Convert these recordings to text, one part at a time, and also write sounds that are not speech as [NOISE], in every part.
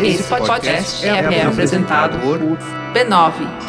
Esse podcast é, é apresentado por b9.com.br.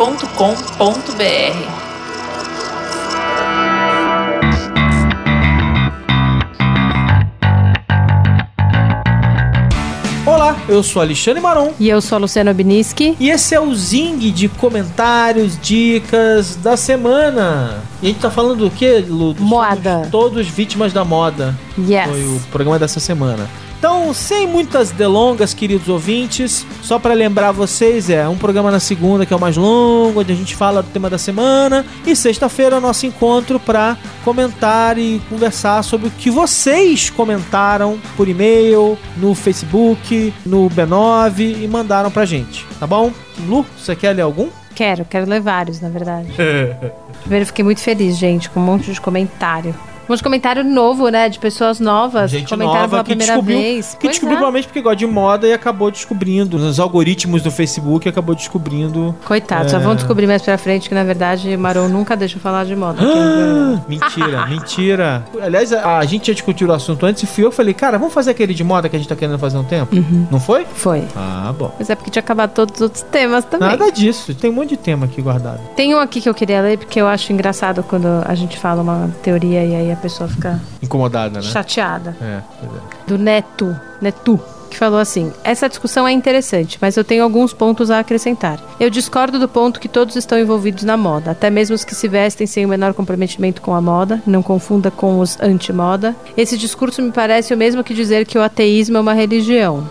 Olá, eu sou Alexandre Maron. E eu sou a Luciana Biniski. E esse é o Zing de comentários, dicas da semana. E a gente tá falando do que, Lu? Moda. Somos todos vítimas da moda. Yes. Foi o programa dessa semana. Então, sem muitas delongas, queridos ouvintes, só para lembrar vocês, é um programa na segunda que é o mais longo, onde a gente fala do tema da semana, e sexta-feira é o nosso encontro para comentar e conversar sobre o que vocês comentaram por e-mail, no Facebook, no B9 e mandaram pra gente, tá bom? Lu, você quer ler algum? Quero, quero ler vários, na verdade. [LAUGHS] Primeiro, fiquei muito feliz, gente, com um monte de comentário. Um monte de comentário novo, né? De pessoas novas Gente comentaram nova pela que primeira descobriu, vez. que Pois descobriu é. provavelmente porque gosta de moda e acabou descobrindo nos algoritmos do Facebook acabou descobrindo Coitado, só É. vão descobrir mais pra frente que, na verdade, Maron nunca deixa eu falar de moda. [GASPS] Mentira, mentira. Aliás, a, a gente já discutiu o assunto antes e fui eu que falei, cara, vamos fazer aquele de moda que a gente tá querendo fazer há um tempo? Não foi? Foi. Ah, bom. Mas é porque tinha acabado todos os outros temas também. Nada disso. Tem um monte de tema aqui guardado. Tem um aqui que eu queria ler porque eu acho engraçado quando a gente fala uma teoria e aí a pessoa fica Incomodada, né? chateada. É, é. do Neto, Netu, que falou assim: Essa discussão é interessante, mas eu tenho alguns pontos a acrescentar. Eu discordo do ponto que todos estão envolvidos na moda, até mesmo os que se vestem sem o menor comprometimento com a moda, não confunda com os anti-moda. Esse discurso me parece o mesmo que dizer que o ateísmo é uma religião.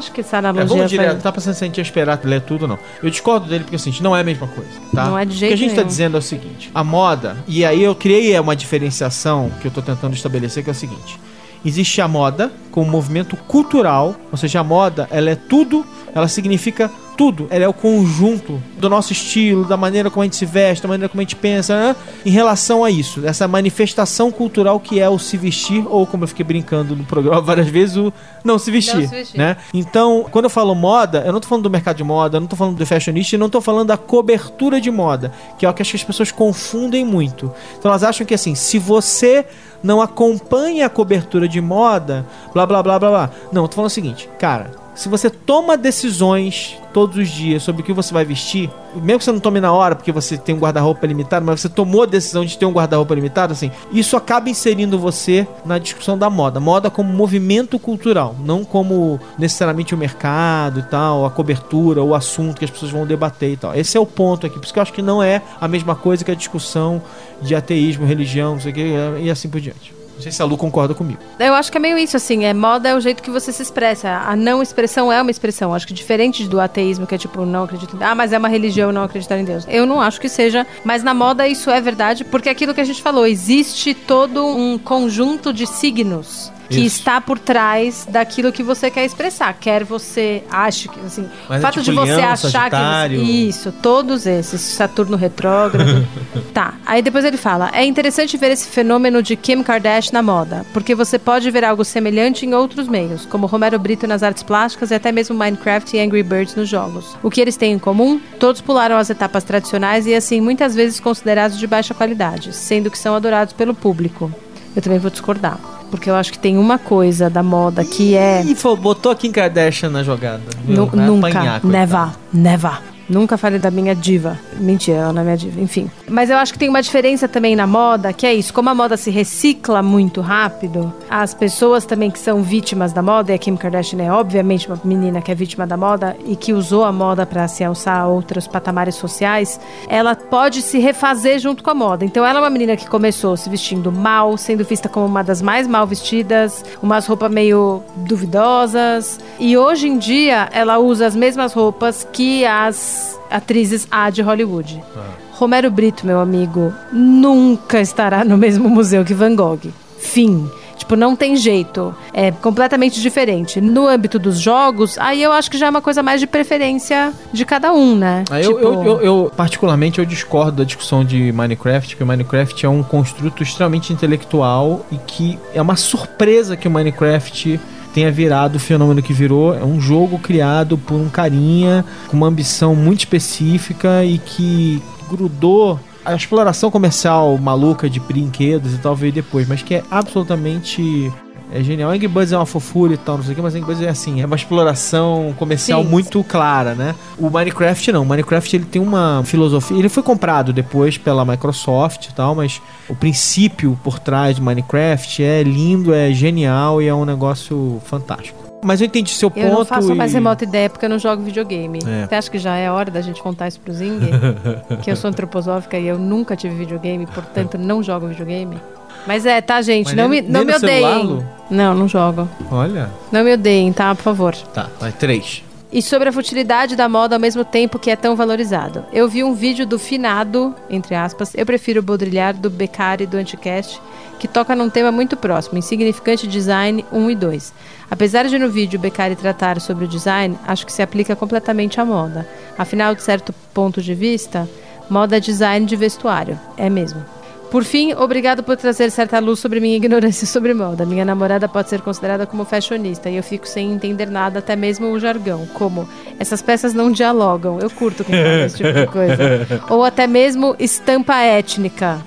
Não, não acho que essa É, vamos direto, tá passando sem a gente esperar ler tudo, não. Eu discordo dele porque assim, não é a mesma coisa, tá? Não é de O que jeito a gente tá nenhum. dizendo é o seguinte: a moda, e aí eu criei uma diferenciação que eu tô tentando estabelecer, que é o seguinte: existe a moda como movimento cultural, ou seja, a moda, ela é tudo, ela significa tudo, ela é o conjunto do nosso estilo, da maneira como a gente se veste, da maneira como a gente pensa, né? em relação a isso, essa manifestação cultural que é o se vestir, ou como eu fiquei brincando no programa [LAUGHS] várias vezes, o não se vestir, Não se vestir. né? Então, quando eu falo moda, eu não tô falando do mercado de moda, eu não tô falando do fashionista, e não tô falando da cobertura de moda, que é o que acho que as pessoas confundem muito. Então elas acham que assim, se você não acompanha a cobertura de moda, blá blá blá blá blá. Não, tô falando o seguinte, cara, se você toma decisões todos os dias sobre o que você vai vestir, mesmo que você não tome na hora porque você tem um guarda-roupa limitado, mas você tomou a decisão de ter um guarda-roupa limitado, assim, isso acaba inserindo você na discussão da moda. Moda como movimento cultural, não como necessariamente o mercado e tal, a cobertura, o assunto que as pessoas vão debater e tal. Esse é o ponto aqui, por isso que eu acho que não é a mesma coisa que a discussão de ateísmo, religião, não sei o que, e assim por diante. Não sei se a Lu concorda comigo. Eu acho que é meio isso, assim, é moda é o jeito que você se expressa. A não expressão é uma expressão. Acho que diferente do ateísmo, que é tipo, não acredito Ah, mas é uma religião não acreditar em Deus. Eu não acho que seja, mas na moda isso é verdade, porque é aquilo que a gente falou, existe todo um conjunto de signos. Que Isso. está por trás daquilo que você quer expressar. Quer você ache que, assim, Mas o é fato de tipo você Leão, achar Sagitário. que. Você, isso, todos esses. Saturno retrógrado. [LAUGHS] tá. Aí depois ele fala: é interessante ver esse fenômeno de Kim Kardashian na moda, porque você pode ver algo semelhante em outros meios, como Romero Brito nas artes plásticas e até mesmo Minecraft e Angry Birds nos jogos. O que eles têm em comum? Todos pularam as etapas tradicionais e, assim, muitas vezes considerados de baixa qualidade, sendo que são adorados pelo público. Eu também vou discordar. Porque eu acho que tem uma coisa da moda que é. Ih, botou Kim Kardashian na jogada. viu? Nu- nunca. apanhar, never. Never. Nunca falei da minha diva. Mentira, ela não é minha diva. Enfim. Mas eu acho que tem uma diferença também na moda, que é isso. Como a moda se recicla muito rápido, as pessoas também que são vítimas da moda, e a Kim Kardashian é obviamente uma menina que é vítima da moda e que usou a moda para se alçar a outros patamares sociais, ela pode se refazer junto com a moda. Então ela é uma menina que começou se vestindo mal, sendo vista como uma das mais mal vestidas, umas roupas meio duvidosas. E hoje em dia ela usa as mesmas roupas que as atrizes A de Hollywood. Romero Brito, meu amigo, nunca estará no mesmo museu que Van Gogh. Fim. Tipo, não tem jeito. É completamente diferente. No âmbito dos jogos, aí eu acho que já é uma coisa mais de preferência de cada um, né? Ah, eu, Tipo, eu, eu- eu, particularmente, eu discordo da discussão de Minecraft, que o Minecraft é um construto extremamente intelectual e que é uma surpresa que o Minecraft tenha virado o fenômeno que virou. É um jogo criado por um carinha com uma ambição muito específica e que grudou a exploração comercial maluca de brinquedos e tal veio depois, mas que é absolutamente é genial. Angry Birds é uma fofura e tal, não sei o que, mas Angry Birds é assim, é uma exploração comercial Sim. muito clara, né? O Minecraft não. O Minecraft ele tem uma filosofia. Ele foi comprado depois pela Microsoft e tal, mas o princípio por trás de Minecraft é lindo, é genial e é um negócio fantástico. Mas eu entendi seu ponto. Eu não faço e... mais remota ideia porque eu não jogo videogame. É. Você acha que já é hora da gente contar isso pro Zing? [LAUGHS] que eu sou antroposófica e eu nunca tive videogame, portanto não jogo videogame. Mas é, tá, gente? Mas não nem- me, não me celular, odeiem. Não, não jogo. Olha. Não me odeiem, tá? Por favor. Tá, vai três. E sobre a futilidade da moda ao mesmo tempo que é tão valorizado. Eu vi um vídeo do finado, entre aspas, eu prefiro o Baudrillard do Beccari do Anticast, que toca num tema muito próximo, insignificante design 1 e 2. Apesar de no vídeo Beccari tratar sobre o design, acho que se aplica completamente à moda. Afinal, de certo ponto de vista, moda é design de vestuário. É mesmo. Por fim, obrigado por trazer certa luz sobre minha ignorância sobre moda. Minha namorada pode ser considerada como fashionista e eu fico sem entender nada, até mesmo o jargão, como essas peças não dialogam. Eu curto quem fala esse tipo de coisa. [LAUGHS] Ou até mesmo estampa étnica,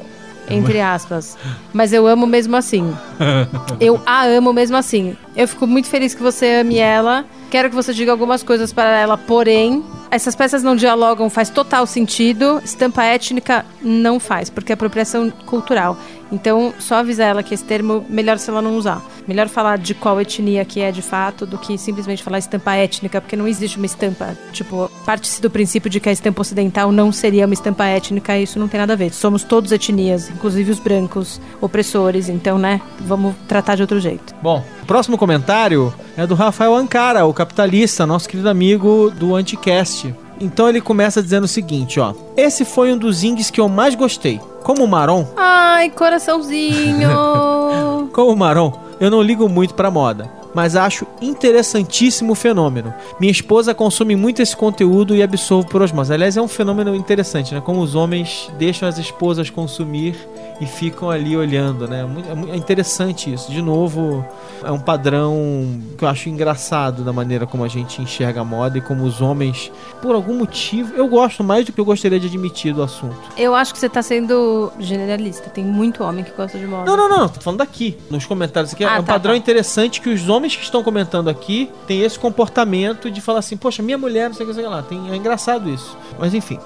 entre aspas. Mas eu amo mesmo assim. [LAUGHS] Eu a amo mesmo assim. Eu fico muito feliz que você ame ela. Quero que você diga algumas coisas para ela, porém, essas peças não dialogam faz total sentido. Estampa étnica não faz, porque é apropriação cultural. Então, só avisar ela que esse termo, melhor se ela não usar. Melhor falar de qual etnia que é de fato do que simplesmente falar estampa étnica, porque não existe uma estampa. Tipo, parte-se do princípio de que a estampa ocidental não seria uma estampa étnica, e isso não tem nada a ver. Somos todos etnias, inclusive os brancos opressores, então, né, vamos tratar de outro jeito. Bom, o próximo comentário é do Rafael Ancara, o capitalista, nosso querido amigo do Anticast. Então ele começa dizendo o seguinte, ó. Esse foi um dos indies que eu mais gostei. Como o Maron, Ai, coraçãozinho! [LAUGHS] como o Maron, eu não ligo muito pra moda, mas acho interessantíssimo o fenômeno. Minha esposa consome muito esse conteúdo e absorve por osmose. Aliás, é um fenômeno interessante, né? Como os homens deixam as esposas consumir e ficam ali olhando, né? É mu- é interessante isso. De novo, é um padrão que eu acho engraçado da maneira como a gente enxerga a moda e como os homens, por algum motivo, eu gosto mais do que eu gostaria de admitir do assunto. Eu acho que você tá sendo generalista. Tem muito homem que gosta de moda. Não, não, não, tô falando daqui, nos comentários aqui. Ah, é um tá, padrão tá. interessante que os homens que estão comentando aqui têm esse comportamento de falar assim, poxa, minha mulher, não sei o que, sei lá. Tem, é engraçado isso. Mas enfim,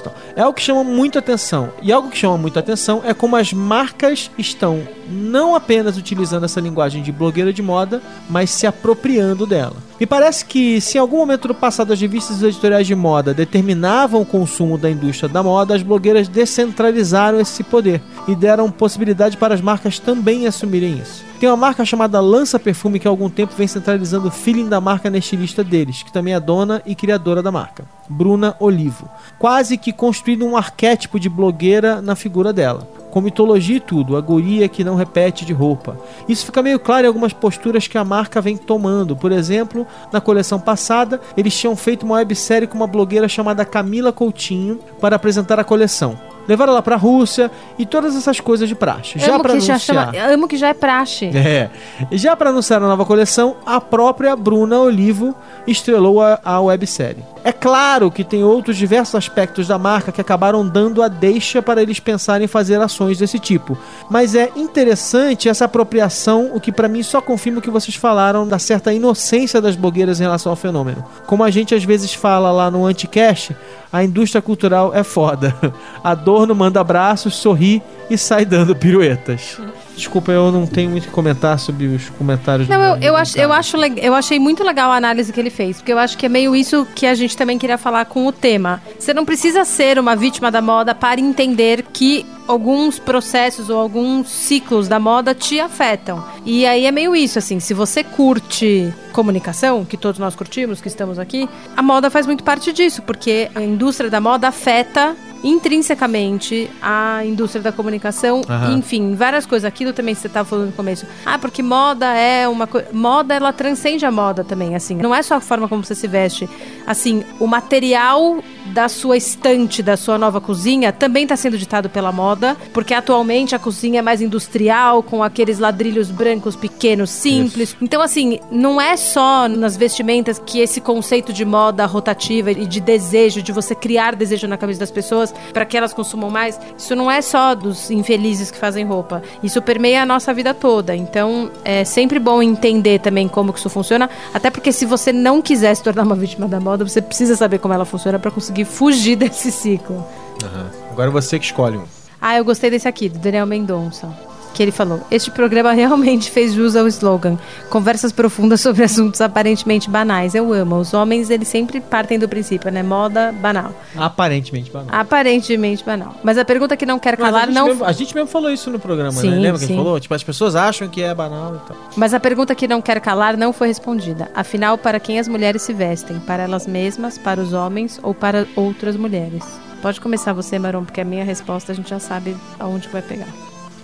Então, é algo que chama muita atenção. E algo que chama muita atenção é como as marcas estão não apenas utilizando essa linguagem de blogueira de moda, mas se apropriando dela. Me parece que se em algum momento do passado as revistas editoriais de moda determinavam o consumo da indústria da moda, as blogueiras descentralizaram esse poder e deram possibilidade para as marcas também assumirem isso. Tem uma marca chamada Lança Perfume que há algum tempo vem centralizando o feeling da marca na estilista deles, que também é dona e criadora da marca, Bruna Olivo. Quase que construindo um arquétipo de blogueira na figura dela com mitologia e tudo, a guria que não repete de roupa. Isso fica meio claro em algumas posturas que a marca vem tomando. Por exemplo, na coleção passada, eles tinham feito uma websérie com uma blogueira chamada Camila Coutinho para apresentar a coleção. Levaram ela pra Rússia e todas essas coisas de praxe. Já amo, para que já anunciar. chama, amo que já é praxe. É. Já para anunciar a nova coleção, a própria Bruna Olivo estrelou a, a websérie. É claro que tem outros diversos aspectos da marca que acabaram dando a deixa para eles pensarem em fazer ações desse tipo. Mas é interessante essa apropriação, o que para mim só confirma o que vocês falaram da certa inocência das blogueiras em relação ao fenômeno. Como a gente às vezes fala lá no Anticast, a indústria cultural é foda. [LAUGHS] Adorno manda abraços, sorri e sai dando piruetas. Desculpa, eu não tenho muito o que comentar sobre os comentários. Não, do- eu, eu, acho, eu, acho, eu achei muito legal a análise que ele fez, porque eu acho que é meio isso que a gente também queria falar com o tema. Você não precisa ser uma vítima da moda para entender que alguns processos ou alguns ciclos da moda te afetam. E aí é meio isso, assim, se você curte comunicação, que todos nós curtimos, que estamos aqui, a moda faz muito parte disso, porque a indústria da moda afeta intrinsecamente a indústria da comunicação, Aham. enfim, várias coisas. Aquilo também que você estava falando no começo. Ah, porque moda é uma coisa. Moda, ela transcende a moda também, assim. Não é só a forma como você se veste. Assim, o material da sua estante, da sua nova cozinha, também está sendo ditado pela moda, porque atualmente a cozinha é mais industrial, com aqueles ladrilhos brancos pequenos, simples. Isso. Então, assim, não é só nas vestimentas que esse conceito de moda rotativa e de desejo, de você criar desejo na cabeça das pessoas para que elas consumam mais, isso não é só dos infelizes que fazem roupa. Isso permeia a nossa vida toda. Então, é sempre bom entender também como que isso funciona, até porque se você não quiser se tornar uma vítima da moda, você precisa saber como ela funciona para conseguir fugir [LAUGHS] desse ciclo. Uhum. Agora você que escolhe um. Ah, eu gostei desse aqui, do Daniel Mendonça que ele falou: Este programa realmente fez jus ao slogan. Conversas profundas sobre assuntos aparentemente banais. Eu amo. Os homens, eles sempre partem do princípio, né? Moda banal. Aparentemente banal. Aparentemente banal. Mas a pergunta que não quer calar a não. Mesmo, a gente mesmo falou isso no programa, né? sim, né? Lembra sim. que a falou? Tipo, as pessoas acham que é banal e tal. Mas a pergunta que não quer calar não foi respondida. Afinal, para quem as mulheres se vestem? Para elas mesmas, para os homens ou para outras mulheres? Pode começar você, Marom, porque a minha resposta a gente já sabe aonde vai pegar.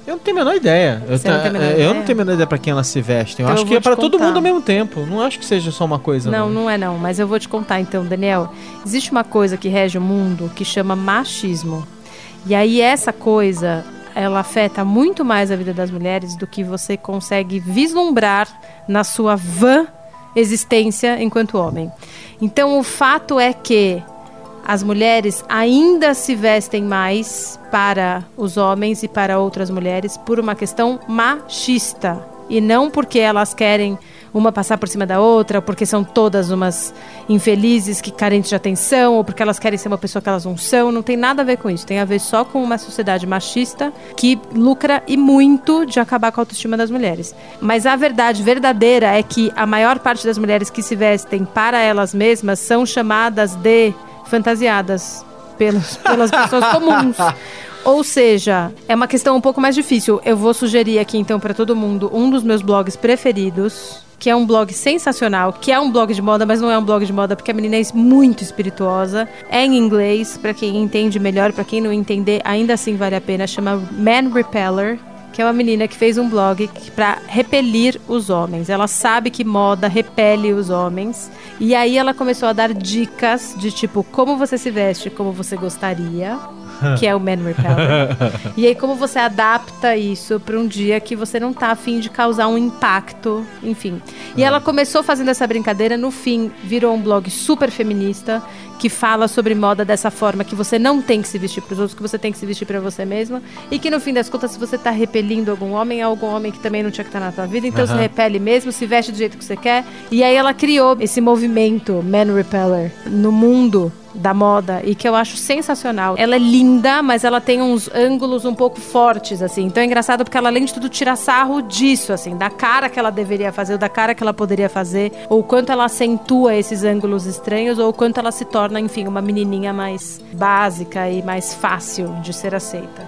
Eu não tenho a menor ideia. Eu, tá, menor eu ideia? não tenho a menor ideia pra quem elas se vestem. Eu então acho eu que é para todo mundo ao mesmo tempo. Não acho que seja só uma coisa. Não, não, não é não. Mas eu vou te contar então, Daniel. Existe uma coisa que rege o mundo que chama machismo. E aí essa coisa, ela afeta muito mais a vida das mulheres do que você consegue vislumbrar na sua vã existência enquanto homem. Então o fato é que as mulheres ainda se vestem mais para os homens e para outras mulheres por uma questão machista e não porque elas querem uma passar por cima da outra, ou porque são todas umas infelizes que carentes de atenção, ou porque elas querem ser uma pessoa que elas não são. Não tem nada a ver com isso. Tem a ver só com uma sociedade machista que lucra e muito de acabar com a autoestima das mulheres. Mas a verdade verdadeira é que a maior parte das mulheres que se vestem para elas mesmas são chamadas de fantasiadas pelos, pelas pessoas comuns. [LAUGHS] Ou seja, é uma questão um pouco mais difícil. Eu vou sugerir aqui então para todo mundo um dos meus blogs preferidos, que é um blog sensacional, que é um blog de moda, mas não é um blog de moda porque a menina é muito espirituosa. É em inglês, para quem entende melhor, para quem não entender, ainda assim vale a pena. Chama Man Repeller que é uma menina que fez um blog para repelir os homens. Ela sabe que moda repele os homens. E aí ela começou a dar dicas de tipo como você se veste como você gostaria que é o Man Repeller. [LAUGHS] e aí, como você adapta isso para um dia que você não tá afim de causar um impacto, enfim. E ela começou fazendo essa brincadeira, no fim, virou um blog super feminista, que fala sobre moda dessa forma, que você não tem que se vestir para os outros, que você tem que se vestir para você mesma, e que no fim das contas, se você tá repelindo algum homem, é algum homem que também não tinha que estar tá na tua vida, então uhum. você repele mesmo, se veste do jeito que você quer. E aí ela criou esse movimento Man Repeller no mundo da moda e que eu acho sensacional. Ela é linda, mas ela tem uns ângulos um pouco fortes, assim. Então é engraçado porque ela, além de tudo, tira sarro disso, assim, da cara que ela deveria fazer, ou da cara que ela poderia fazer, ou quanto ela acentua esses ângulos estranhos, ou quanto ela se torna, enfim, uma menininha mais básica e mais fácil de ser aceita.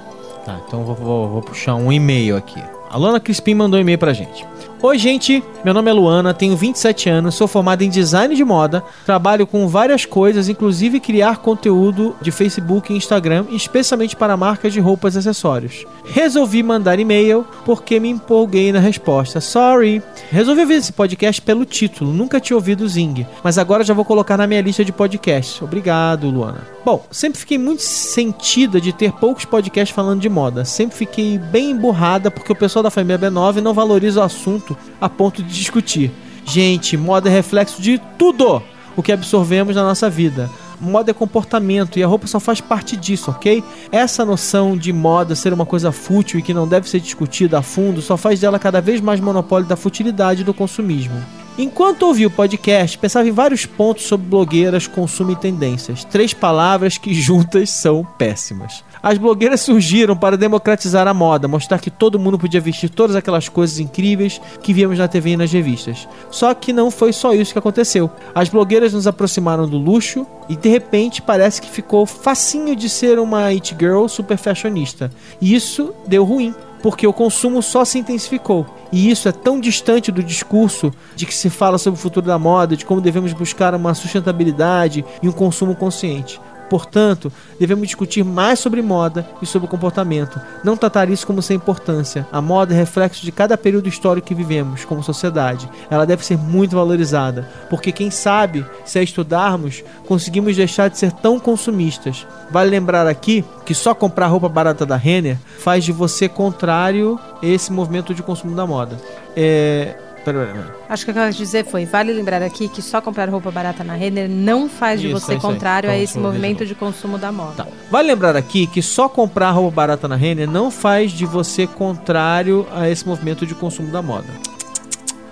Tá, então vou, vou, vou puxar um e-mail aqui. A Luana Crispim mandou um e-mail pra gente. Oi, gente. Meu nome é Luana, tenho 27 anos, sou formada em design de moda, trabalho com várias coisas, inclusive criar conteúdo de Facebook e Instagram, especialmente para marcas de roupas e acessórios. Resolvi mandar e-mail porque me empolguei na resposta. Sorry. Resolvi ouvir esse podcast pelo título, nunca tinha ouvido Zing, mas agora já vou colocar na minha lista de podcasts. Obrigado, Luana. Bom, sempre fiquei muito sentida de ter poucos podcasts falando de moda. Sempre fiquei bem emburrada porque o pessoal da família B9 não valoriza o assunto a ponto de discutir. Gente, moda é reflexo de tudo o que absorvemos na nossa vida. Moda é comportamento e a roupa só faz parte disso, ok? Essa noção de moda ser uma coisa fútil e que não deve ser discutida a fundo só faz dela cada vez mais monopólio da futilidade do consumismo. Enquanto ouvi o podcast, pensava em vários pontos sobre blogueiras, consumo e tendências. Três palavras que [LAUGHS] juntas são péssimas. As blogueiras surgiram para democratizar a moda, mostrar que todo mundo podia vestir todas aquelas coisas incríveis que víamos na TV e nas revistas. Só que não foi só isso que aconteceu. As blogueiras nos aproximaram do luxo e de repente parece que ficou facinho de ser uma it girl super fashionista. E isso deu ruim porque o consumo só se intensificou. E isso é tão distante do discurso de que se fala sobre o futuro da moda, de como devemos buscar uma sustentabilidade e um consumo consciente. Portanto, devemos discutir mais sobre moda e sobre comportamento. Não tratar isso como sem importância. A moda é reflexo de cada período histórico que vivemos como sociedade. Ela deve ser muito valorizada, porque quem sabe, se a estudarmos, conseguimos deixar de ser tão consumistas. Vale lembrar aqui que só comprar roupa barata da Renner faz de você contrário esse movimento de consumo da moda. É, Pera, pera. Acho que o que eu quero dizer foi, vale lembrar aqui que só comprar roupa barata na Renner não faz de Isso, você é isso aí. contrário a Então, esse sou movimento de consumo da moda. Tá. Vale lembrar aqui que só comprar roupa barata na Renner não faz de você contrário a esse movimento de consumo da moda.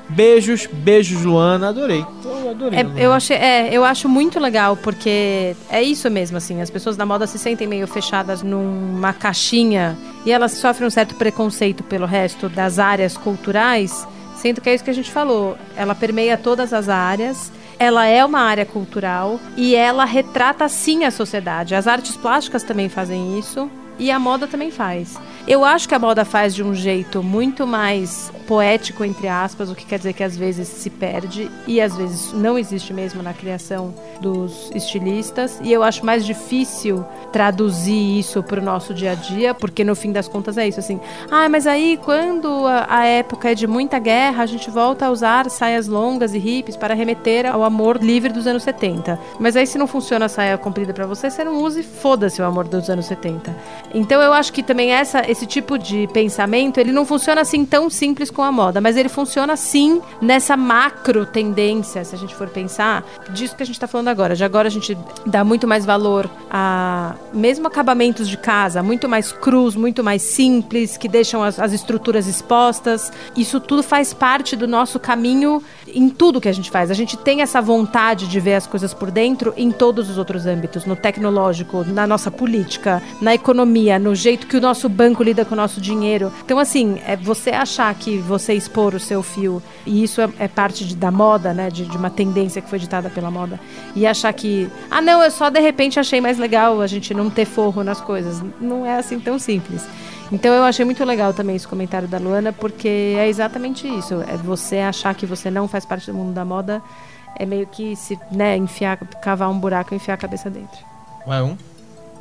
Beijos, beijos, Luana. Adorei. Eu adorei. É, Luana. eu, achei, é, eu acho muito legal, porque é isso mesmo, assim, as pessoas da moda se sentem meio fechadas numa caixinha e elas sofrem um certo preconceito pelo resto das áreas culturais, sendo que é isso que a gente falou. Ela permeia todas as áreas. Ela é uma área cultural e ela retrata sim a sociedade. As artes plásticas também fazem isso e a moda também faz. Eu acho que a moda faz de um jeito muito mais poético, entre aspas, o que quer dizer que às vezes se perde e às vezes não existe mesmo na criação dos estilistas. E eu acho mais difícil traduzir isso para o nosso dia a dia, porque no fim das contas é isso assim. Ah, mas aí quando a, época é de muita guerra, a gente volta a usar saias longas e hippies para remeter ao amor livre dos anos 70. Mas aí se não funciona a saia comprida para você, você não usa e foda-se o amor dos anos 70. Então eu acho que também essa, esse tipo de pensamento, ele não funciona assim tão simples com a moda, mas ele funciona sim nessa macro tendência, se a gente for pensar, disso que a gente está falando agora. De agora a gente dá muito mais valor a mesmo acabamentos de casa, muito mais crus, muito mais simples, que deixam as, as estruturas expostas. Isso tudo faz parte do nosso caminho em tudo que a gente faz. A gente tem essa vontade de ver as coisas por dentro em todos os outros âmbitos, no tecnológico, na nossa política, na economia, no jeito que o nosso banco lida com o nosso dinheiro. Então, assim, é você achar que você expor o seu fio, e isso é, é parte de- da moda, né, de, de uma tendência que foi ditada pela moda, e achar que, ah, não, eu só de repente achei mais legal a gente não ter forro nas coisas. Não é assim tão simples. Então eu achei muito legal também esse comentário da Luana, porque é exatamente isso. É você achar que você não faz parte do mundo da moda, é meio que se, né, enfiar, cavar um buraco e enfiar a cabeça dentro. Vai um.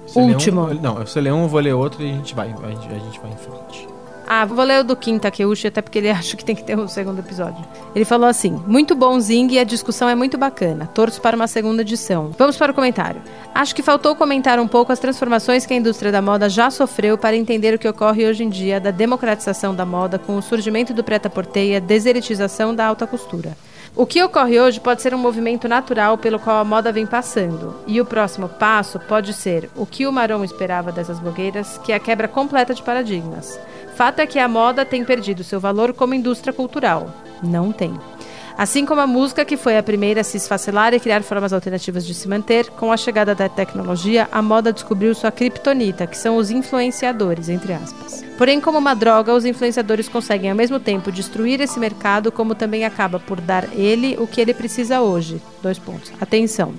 Você Último. um- não, você lê um, eu vou ler outro e a gente vai, a gente, a gente vai em frente. Ah, vou ler o do Kim Takeuchi, até porque ele [LAUGHS] acha que tem que ter um segundo episódio. Ele falou assim: muito bom Zing e a discussão é muito bacana. Torço para uma segunda edição. Vamos para o comentário. Acho que faltou comentar um pouco as transformações que a indústria da moda já sofreu para entender o que ocorre hoje em dia da democratização da moda com o surgimento do preta-porter e a desertização da alta costura. O que ocorre hoje pode ser um movimento natural pelo qual a moda vem passando, e o próximo passo pode ser o que o Maron esperava dessas blogueiras, que é a quebra completa de paradigmas. Fato é que a moda tem perdido seu valor como indústria cultural. Não tem. Assim como a música, que foi a primeira a se esfacelar e criar formas alternativas de se manter, com a chegada da tecnologia, a moda descobriu sua criptonita, que são os influenciadores, entre aspas. Porém, como uma droga, os influenciadores conseguem ao mesmo tempo destruir esse mercado, como também acaba por dar ele o que ele precisa hoje. Dois pontos. Atenção.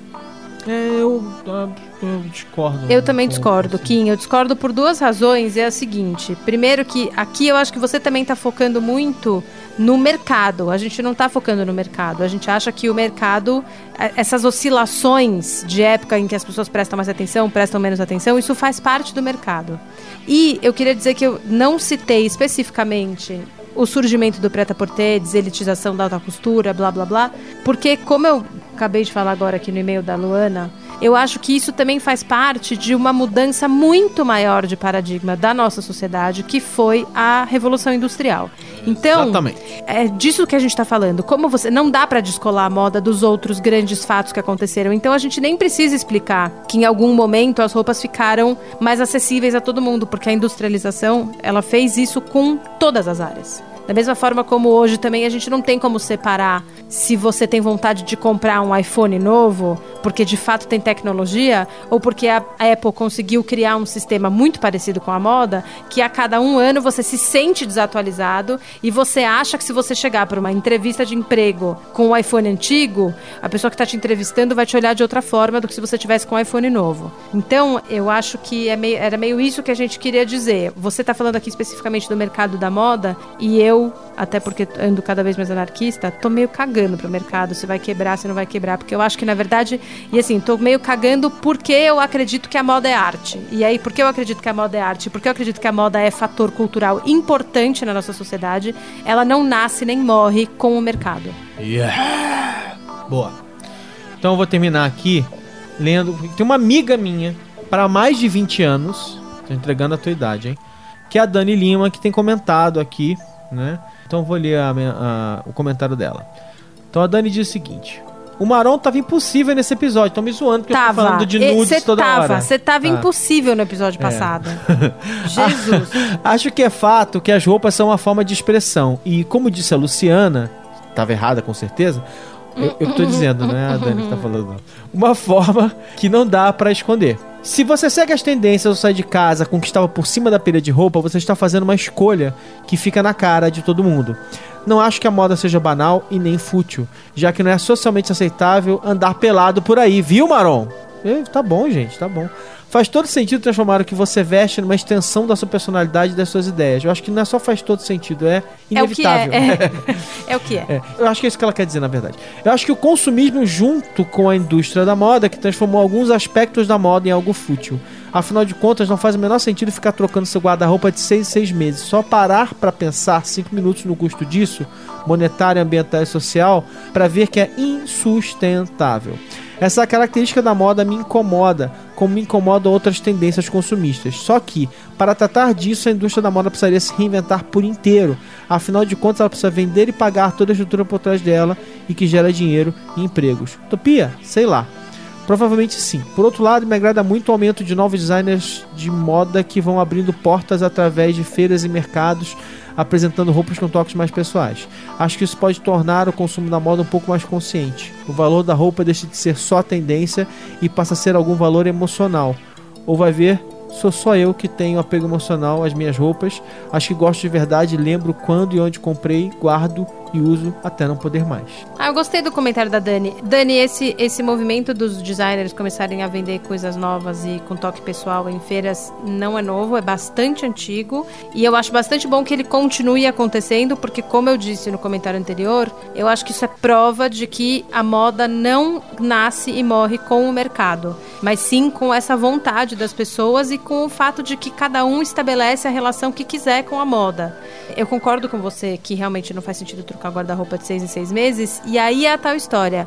É, eu, ah, eu discordo. Eu também discordo, assim. Kim. Eu discordo por duas razões. É a seguinte: primeiro, que aqui eu acho que você também está focando muito no mercado. A gente não está focando no mercado. A gente acha que o mercado, eh, essas oscilações de época em que as pessoas prestam mais atenção, prestam menos atenção, isso faz parte do mercado. E eu queria dizer que eu não citei especificamente o surgimento do preta-porter, deselitização da alta costura, blá blá blá, porque como eu acabei de falar agora aqui no e-mail da Luana, eu acho que isso também faz parte de uma mudança muito maior de paradigma da nossa sociedade, que foi a Revolução Industrial. Então, Exatamente. é disso que a gente está falando. Como você não dá para descolar a moda dos outros grandes fatos que aconteceram. Então a gente nem precisa explicar que em algum momento as roupas ficaram mais acessíveis a todo mundo, porque a industrialização ela fez isso com todas as áreas. Da mesma forma como hoje também a gente não tem como separar se você tem vontade de comprar um iPhone novo, porque de fato tem tecnologia, ou porque a Apple conseguiu criar um sistema muito parecido com a moda, que a cada um ano você se sente desatualizado e você acha que se você chegar para uma entrevista de emprego com um iPhone antigo, a pessoa que está te entrevistando vai te olhar de outra forma do que se você tivesse com um iPhone novo. Então, eu acho que é meio- era meio isso que a gente queria dizer. Você está falando aqui especificamente do mercado da moda e eu até porque ando cada vez mais anarquista, tô meio cagando pro mercado, se vai quebrar, se não vai quebrar, porque eu acho que na verdade, e assim, tô meio cagando porque eu acredito que a moda é arte. E aí, porque eu acredito que a moda é arte, porque eu acredito que a moda é fator cultural importante na nossa sociedade, ela não nasce nem morre com o mercado. Yeah. Boa. Então eu vou terminar aqui lendo. Tem uma amiga minha, para mais de 20 anos, tô entregando a tua idade, hein? Que é a Dani Lima, que tem comentado aqui, né? Então vou ler a minha- a- o comentário dela. Então a Dani diz o seguinte: O Maron tava impossível nesse episódio, estão me zoando porque eu tô Tava. falando de nudes Você toda tava. hora. Você tava Ah. impossível no episódio passado. [LAUGHS] Jesus. Acho que é fato que as roupas são uma forma de expressão. E como disse a Luciana, estava errada com certeza. Eu, eu tô dizendo, não é a Dani que tá falando. Uma forma que não dá pra esconder. Se você segue as tendências ou sai de casa com que estava por cima da pilha de roupa, você está fazendo uma escolha que fica na cara de todo mundo. Não acho que a moda seja banal e nem fútil, já que não é socialmente aceitável andar pelado por aí, viu, Maron? Tá bom, gente, tá bom. Faz todo sentido transformar o que você veste numa extensão da sua personalidade e das suas ideias. Eu acho que não é só faz todo sentido, é É o que é. inevitável. É, [LAUGHS] é o que é. É, eu acho que é isso que ela quer dizer, na verdade. Eu acho que o consumismo, junto com a indústria da moda, que transformou alguns aspectos da moda em algo fútil. Afinal de contas, não faz o menor sentido ficar trocando seu guarda-roupa de seis em seis meses. Só parar para pensar cinco minutos no custo disso, monetário, ambiental e social, para ver que é insustentável. Essa característica da moda me incomoda, como me incomodam outras tendências consumistas. Só que, para tratar disso, a indústria da moda precisaria se reinventar por inteiro. Afinal de contas, ela precisa vender e pagar toda a estrutura por trás dela e que gera dinheiro e empregos. Utopia? Sei lá. Provavelmente sim. Por outro lado, me agrada muito o aumento de novos designers de moda que vão abrindo portas através de feiras e mercados, apresentando roupas com toques mais pessoais. Acho que isso pode tornar o consumo da moda um pouco mais consciente. O valor da roupa deixa de ser só tendência e passa a ser algum valor emocional. Ou vai ver, sou só eu que tenho apego emocional às minhas roupas. Acho que gosto de verdade, lembro quando e onde comprei, guardo e uso até não poder mais. Ah, eu gostei do comentário da Dani. Dani, esse, esse movimento dos designers começarem a vender coisas novas e com toque pessoal em feiras não é novo, é bastante antigo. E eu acho bastante bom que ele continue acontecendo, porque, como eu disse no comentário anterior, eu acho que isso é prova de que a moda não nasce e morre com o mercado, mas sim com essa vontade das pessoas e com o fato de que cada um estabelece a relação que quiser com a moda. Eu concordo com você que realmente não faz sentido trocar guarda-roupa de seis em seis meses. E aí é a tal história.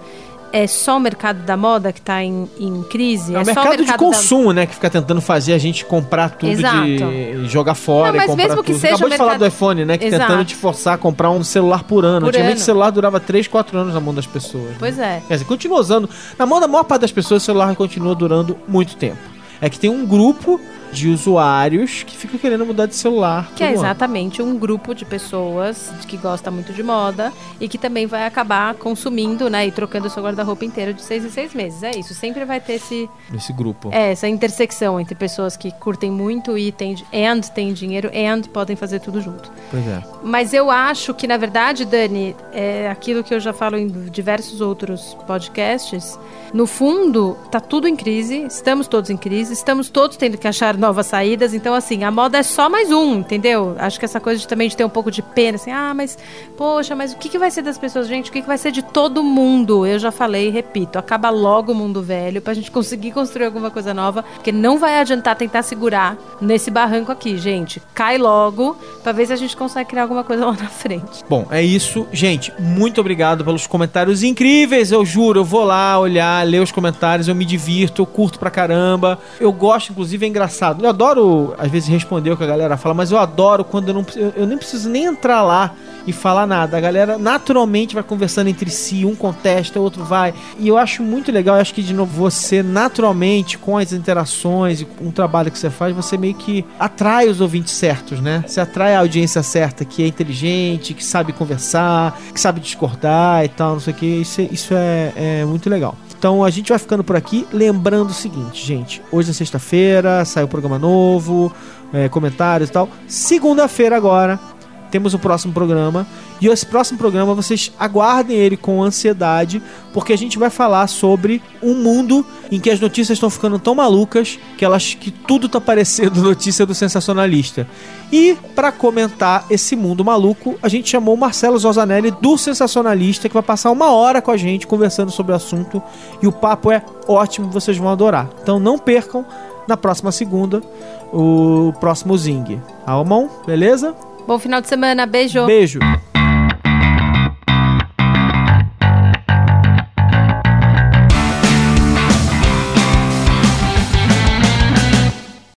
É só o mercado da moda que está em, em crise? É o só mercado, de da- consumo, né? Que fica tentando fazer a gente comprar tudo Exato. de jogar fora Não, mas e comprar mesmo que tudo. seja Acabou o de falar mercado- do iPhone, né? Que Exato. tentando te forçar a comprar um celular por ano. Por Antigamente ano. o celular durava 3, 4 anos na mão das pessoas. né? Pois é. Quer dizer, continua usando. Na mão da maior parte das pessoas, o celular continua durando muito tempo. É que tem um grupo de usuários que ficam querendo mudar de celular. Que é todo ano. exatamente um grupo de pessoas que gosta muito de moda e que também vai acabar consumindo, né? E trocando seu guarda-roupa inteiro de seis em seis meses. É isso. Sempre vai ter esse, Nesse grupo. é, essa intersecção entre pessoas que curtem muito e têm, and têm dinheiro and podem fazer tudo junto. Pois é. Mas eu acho que, na verdade, Dani, é aquilo que eu já falo em diversos outros podcasts. No fundo, tá tudo em crise, estamos todos em crise, estamos todos tendo que achar novas saídas. Então, assim, a moda é só mais um, entendeu? Acho que essa coisa de, também de ter um pouco de pena, assim, ah, mas, poxa, mas o que, que vai ser das pessoas, gente? O que, que vai ser de todo mundo? Eu já falei repito, acaba logo o mundo velho pra gente [LAUGHS] conseguir construir alguma coisa nova, porque não vai adiantar tentar segurar nesse barranco aqui, gente. Cai logo pra ver se a gente consegue criar alguma coisa lá na frente. Bom, é isso. Gente, muito obrigado pelos comentários incríveis. Eu juro, eu vou lá olhar, ler os comentários, eu me divirto, eu curto pra caramba. Eu gosto, inclusive, é engraçado. Eu adoro, às vezes, responder o que a galera fala, mas eu adoro quando eu não eu, eu nem preciso nem entrar lá e falar nada. A galera naturalmente vai conversando entre si, um contesta, o outro vai. E eu acho muito legal, eu acho que, de novo, você naturalmente, com as interações e com o trabalho que você faz, você meio que atrai os ouvintes certos, né? Você atrai a audiência certa, que é inteligente, que sabe conversar, que sabe discordar e tal, não sei o que. Isso, isso é, é muito legal. Então a gente vai ficando por aqui, lembrando o seguinte, gente. Hoje é sexta-feira, sai o programa novo, é, comentários e tal. Segunda-feira agora temos o próximo programa. E esse próximo programa vocês aguardem ele com ansiedade, porque a gente vai falar sobre um mundo em que as notícias estão ficando tão malucas que elas que tudo tá parecendo notícia do sensacionalista. E para comentar esse mundo maluco, a gente chamou o Marcelo Zosanelli do Sensacionalista, que vai passar uma hora com a gente conversando sobre o assunto. E o papo é ótimo, vocês vão adorar. Então não percam na próxima segunda o próximo Zing. Almon, beleza? Bom final de semana, beijo. Beijo.